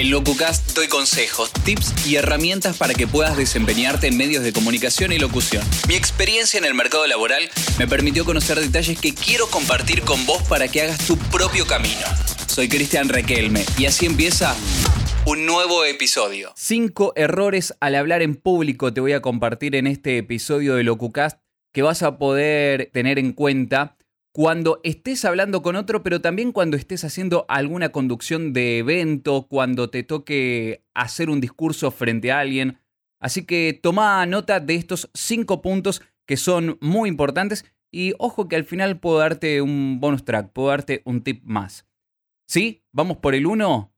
En LocuCast doy consejos, tips y herramientas para que puedas desempeñarte en medios de comunicación y locución. Mi experiencia en el mercado laboral me permitió conocer detalles que quiero compartir con vos para que hagas tu propio camino. Soy Cristian Requelme y así empieza un nuevo episodio. Cinco errores al hablar en público te voy a compartir en este episodio de LocuCast que vas a poder tener en cuenta cuando estés hablando con otro, pero también cuando estés haciendo alguna conducción de evento, cuando te toque hacer un discurso frente a alguien. Así que toma nota de estos cinco puntos que son muy importantes y ojo que al final puedo darte un bonus track, puedo darte un tip más. ¿Sí? Vamos por el uno.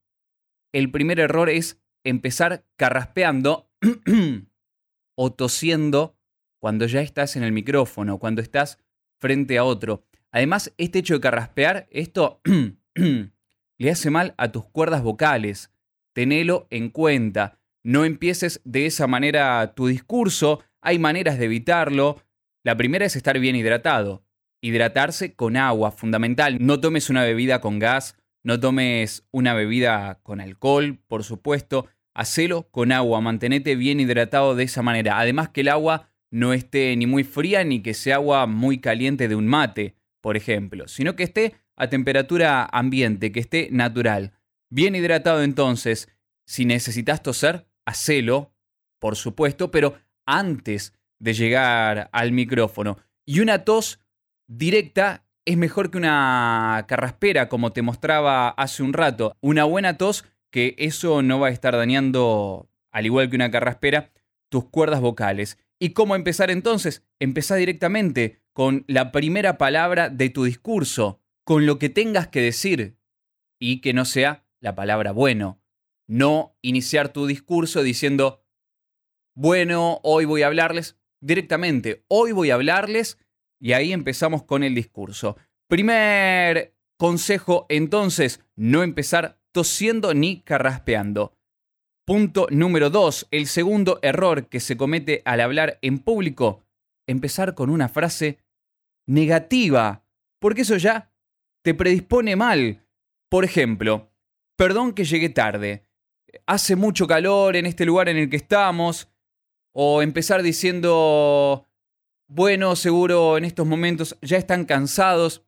El primer error es empezar carraspeando o tosiendo cuando ya estás en el micrófono, cuando estás frente a otro. Además, este hecho de carraspear, esto le hace mal a tus cuerdas vocales. Tenelo en cuenta. No empieces de esa manera tu discurso. Hay maneras de evitarlo. La primera es estar bien hidratado. Hidratarse con agua, fundamental. No tomes una bebida con gas, no tomes una bebida con alcohol, por supuesto. Hacelo con agua, mantenete bien hidratado de esa manera. Además que el agua no esté ni muy fría ni que sea agua muy caliente de un mate por ejemplo, sino que esté a temperatura ambiente, que esté natural. Bien hidratado entonces, si necesitas toser, hacelo, por supuesto, pero antes de llegar al micrófono. Y una tos directa es mejor que una carraspera, como te mostraba hace un rato. Una buena tos, que eso no va a estar dañando, al igual que una carraspera, tus cuerdas vocales. ¿Y cómo empezar entonces? Empezá directamente con la primera palabra de tu discurso, con lo que tengas que decir, y que no sea la palabra bueno. No iniciar tu discurso diciendo, bueno, hoy voy a hablarles directamente, hoy voy a hablarles, y ahí empezamos con el discurso. Primer consejo, entonces, no empezar tosiendo ni carraspeando. Punto número dos, el segundo error que se comete al hablar en público, empezar con una frase negativa, porque eso ya te predispone mal. Por ejemplo, perdón que llegué tarde, hace mucho calor en este lugar en el que estamos, o empezar diciendo, bueno, seguro en estos momentos ya están cansados,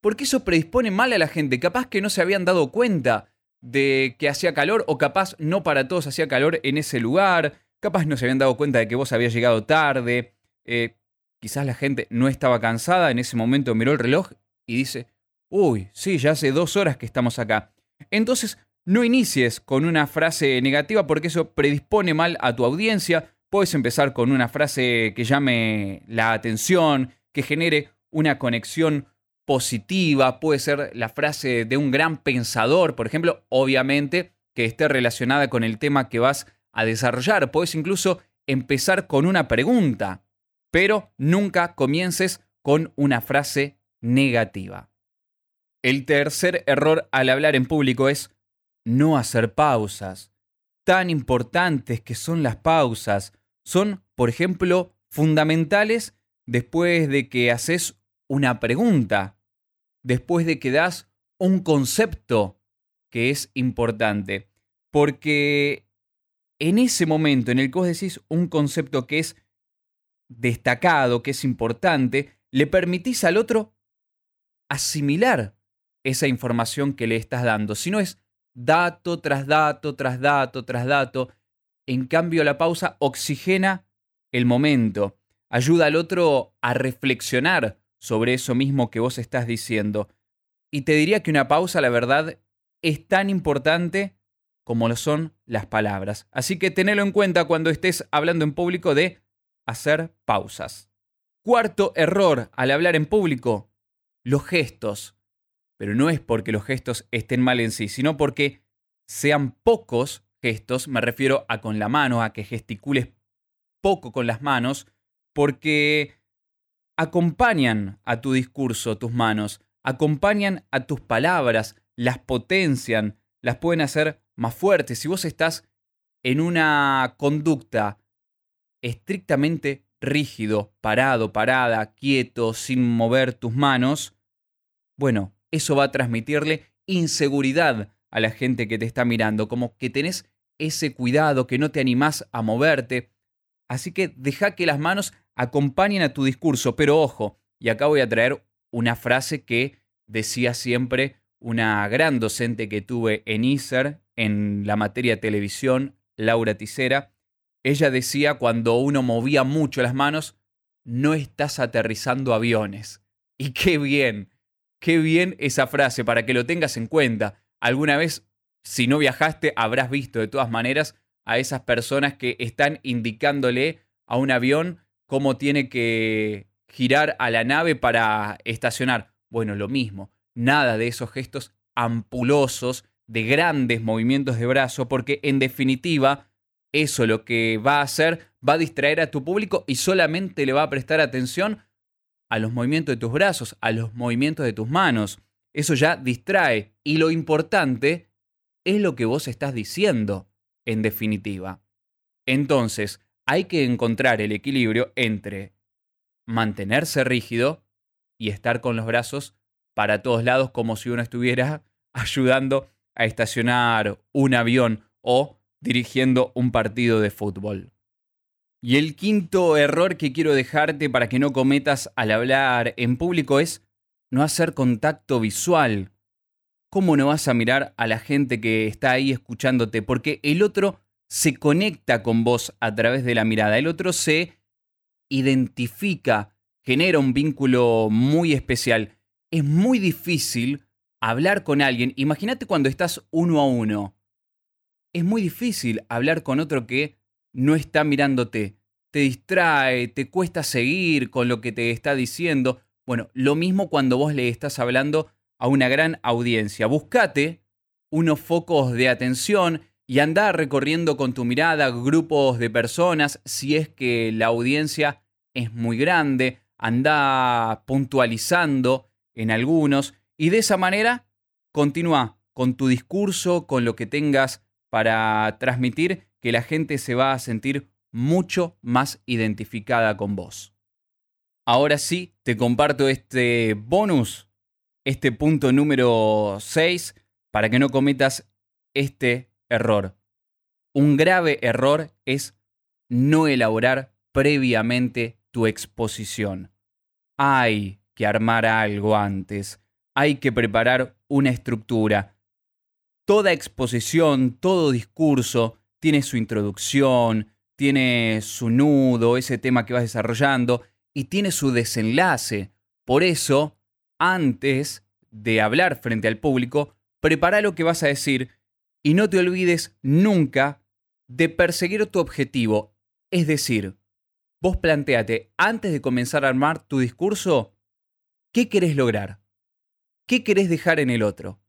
porque eso predispone mal a la gente, capaz que no se habían dado cuenta de que hacía calor, o capaz no para todos hacía calor en ese lugar, capaz no se habían dado cuenta de que vos habías llegado tarde. Eh, Quizás la gente no estaba cansada, en ese momento miró el reloj y dice, uy, sí, ya hace dos horas que estamos acá. Entonces, no inicies con una frase negativa porque eso predispone mal a tu audiencia. Puedes empezar con una frase que llame la atención, que genere una conexión positiva, puede ser la frase de un gran pensador, por ejemplo, obviamente que esté relacionada con el tema que vas a desarrollar. Puedes incluso empezar con una pregunta pero nunca comiences con una frase negativa. El tercer error al hablar en público es no hacer pausas. Tan importantes que son las pausas. Son, por ejemplo, fundamentales después de que haces una pregunta, después de que das un concepto que es importante. Porque en ese momento en el que vos decís un concepto que es destacado, que es importante, le permitís al otro asimilar esa información que le estás dando. Si no es dato tras dato, tras dato, tras dato. En cambio, la pausa oxigena el momento, ayuda al otro a reflexionar sobre eso mismo que vos estás diciendo. Y te diría que una pausa, la verdad, es tan importante como lo son las palabras. Así que tenelo en cuenta cuando estés hablando en público de hacer pausas. Cuarto error al hablar en público, los gestos. Pero no es porque los gestos estén mal en sí, sino porque sean pocos gestos, me refiero a con la mano, a que gesticules poco con las manos, porque acompañan a tu discurso tus manos, acompañan a tus palabras, las potencian, las pueden hacer más fuertes. Si vos estás en una conducta estrictamente rígido, parado, parada, quieto, sin mover tus manos, bueno, eso va a transmitirle inseguridad a la gente que te está mirando, como que tenés ese cuidado, que no te animás a moverte. Así que deja que las manos acompañen a tu discurso, pero ojo, y acá voy a traer una frase que decía siempre una gran docente que tuve en ISER, en la materia televisión, Laura Ticera. Ella decía cuando uno movía mucho las manos, no estás aterrizando aviones. Y qué bien, qué bien esa frase para que lo tengas en cuenta. Alguna vez, si no viajaste, habrás visto de todas maneras a esas personas que están indicándole a un avión cómo tiene que girar a la nave para estacionar. Bueno, lo mismo, nada de esos gestos ampulosos, de grandes movimientos de brazo, porque en definitiva eso lo que va a hacer va a distraer a tu público y solamente le va a prestar atención a los movimientos de tus brazos, a los movimientos de tus manos. Eso ya distrae. Y lo importante es lo que vos estás diciendo, en definitiva. Entonces, hay que encontrar el equilibrio entre mantenerse rígido y estar con los brazos para todos lados como si uno estuviera ayudando a estacionar un avión o dirigiendo un partido de fútbol. Y el quinto error que quiero dejarte para que no cometas al hablar en público es no hacer contacto visual. ¿Cómo no vas a mirar a la gente que está ahí escuchándote? Porque el otro se conecta con vos a través de la mirada, el otro se identifica, genera un vínculo muy especial. Es muy difícil hablar con alguien. Imagínate cuando estás uno a uno. Es muy difícil hablar con otro que no está mirándote. Te distrae, te cuesta seguir con lo que te está diciendo. Bueno, lo mismo cuando vos le estás hablando a una gran audiencia. Buscate unos focos de atención y anda recorriendo con tu mirada grupos de personas si es que la audiencia es muy grande. Anda puntualizando en algunos y de esa manera continúa con tu discurso, con lo que tengas para transmitir, que la gente se va a sentir mucho más identificada con vos. Ahora sí, te comparto este bonus, este punto número 6, para que no cometas este error. Un grave error es no elaborar previamente tu exposición. Hay que armar algo antes, hay que preparar una estructura. Toda exposición, todo discurso tiene su introducción, tiene su nudo, ese tema que vas desarrollando, y tiene su desenlace. Por eso, antes de hablar frente al público, prepara lo que vas a decir y no te olvides nunca de perseguir tu objetivo. Es decir, vos planteate antes de comenzar a armar tu discurso, ¿qué querés lograr? ¿Qué querés dejar en el otro?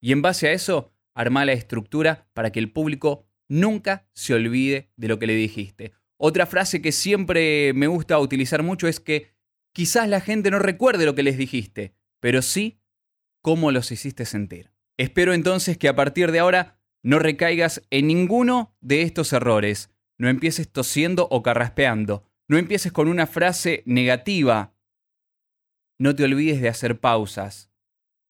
Y en base a eso, arma la estructura para que el público nunca se olvide de lo que le dijiste. Otra frase que siempre me gusta utilizar mucho es que quizás la gente no recuerde lo que les dijiste, pero sí cómo los hiciste sentir. Espero entonces que a partir de ahora no recaigas en ninguno de estos errores. No empieces tosiendo o carraspeando. No empieces con una frase negativa. No te olvides de hacer pausas.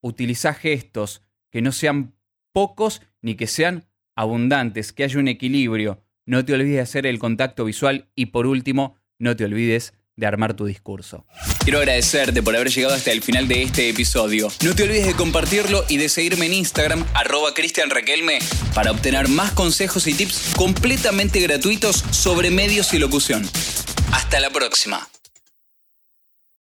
Utiliza gestos que no sean pocos ni que sean abundantes, que haya un equilibrio. No te olvides de hacer el contacto visual y por último, no te olvides de armar tu discurso. Quiero agradecerte por haber llegado hasta el final de este episodio. No te olvides de compartirlo y de seguirme en Instagram, arroba Cristian para obtener más consejos y tips completamente gratuitos sobre medios y locución. Hasta la próxima.